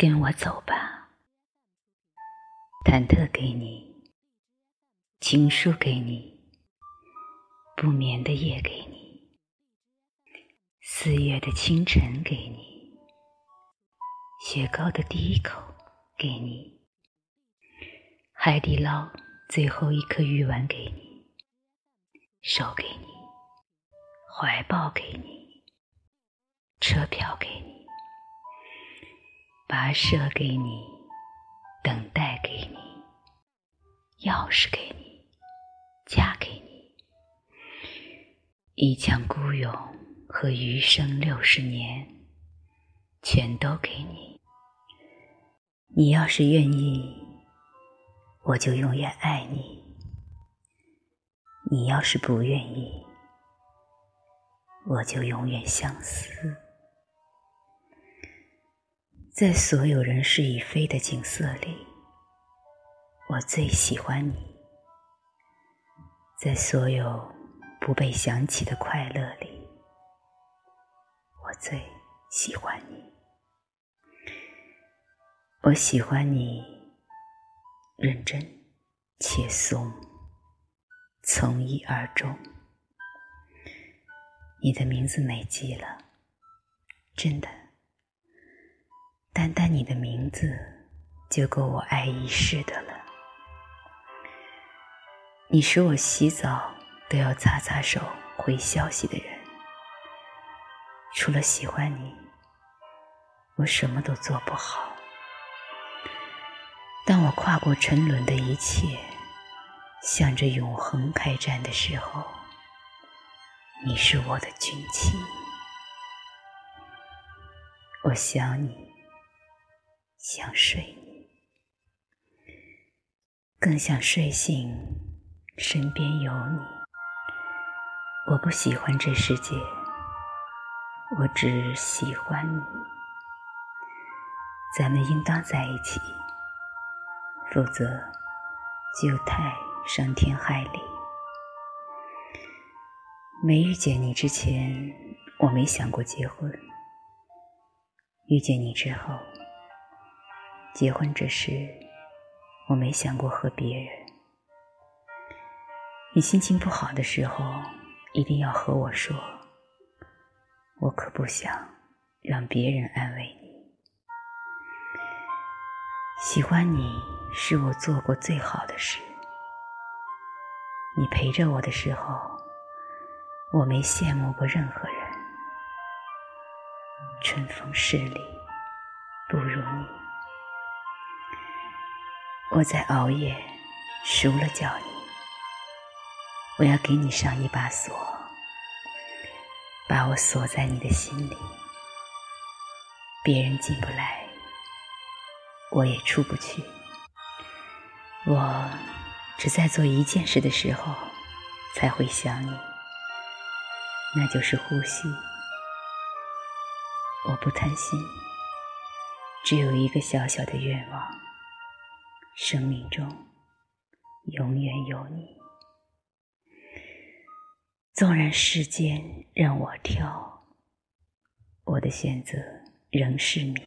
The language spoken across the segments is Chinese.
跟我走吧，忐忑给你，情书给你，不眠的夜给你，四月的清晨给你，雪糕的第一口给你，海底捞最后一颗鱼丸给你，手给你，怀抱给你，车票给你。跋涉给你，等待给你，钥匙给你，嫁给你，一腔孤勇和余生六十年，全都给你。你要是愿意，我就永远爱你；你要是不愿意，我就永远相思。在所有人事已非的景色里，我最喜欢你；在所有不被想起的快乐里，我最喜欢你。我喜欢你认真且怂，从一而终。你的名字美极了，真的。单单你的名字就够我爱一世的了。你是我洗澡都要擦擦手回消息的人。除了喜欢你，我什么都做不好。当我跨过沉沦的一切，向着永恒开战的时候，你是我的军旗。我想你。想睡你，更想睡醒，身边有你。我不喜欢这世界，我只喜欢你。咱们应当在一起，否则就太伤天害理。没遇见你之前，我没想过结婚；遇见你之后，结婚这事，我没想过和别人。你心情不好的时候，一定要和我说，我可不想让别人安慰你。喜欢你是我做过最好的事。你陪着我的时候，我没羡慕过任何人。春风十里，不如你。我在熬夜，熟了叫你。我要给你上一把锁，把我锁在你的心里，别人进不来，我也出不去。我只在做一件事的时候才会想你，那就是呼吸。我不贪心，只有一个小小的愿望。生命中永远有你，纵然世间任我挑，我的选择仍是你。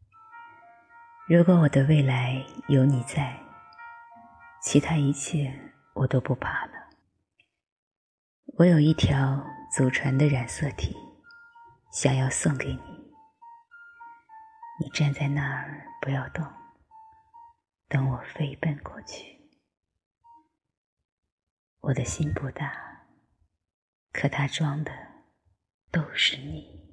如果我的未来有你在，其他一切我都不怕了。我有一条祖传的染色体，想要送给你。你站在那儿，不要动。等我飞奔过去，我的心不大，可它装的都是你。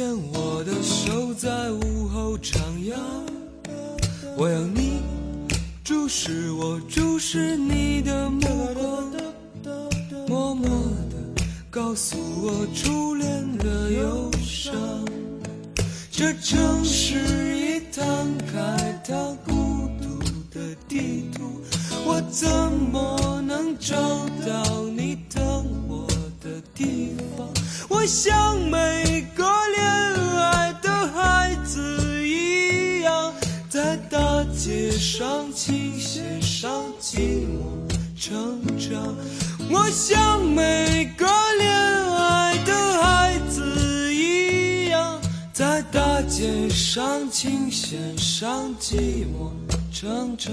牵我的手在午后徜徉，我要你注视我注视你的目光，默默地告诉我初恋的忧伤。这城市已摊开它孤独的地图，我怎么能找到你等我的地方？我想没上琴弦上寂寞成长。我像每个恋爱的孩子一样，在大街上琴弦上寂寞成长。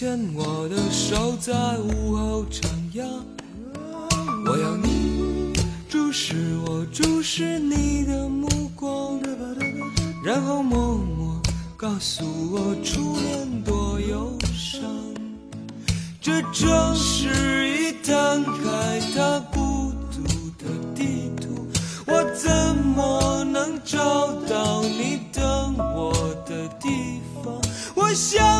牵我的手在午后徜徉，我要你注视我注视你的目光，然后默默告诉我初恋多忧伤。这城市已摊开它孤独的地图，我怎么能找到你等我的地方？我想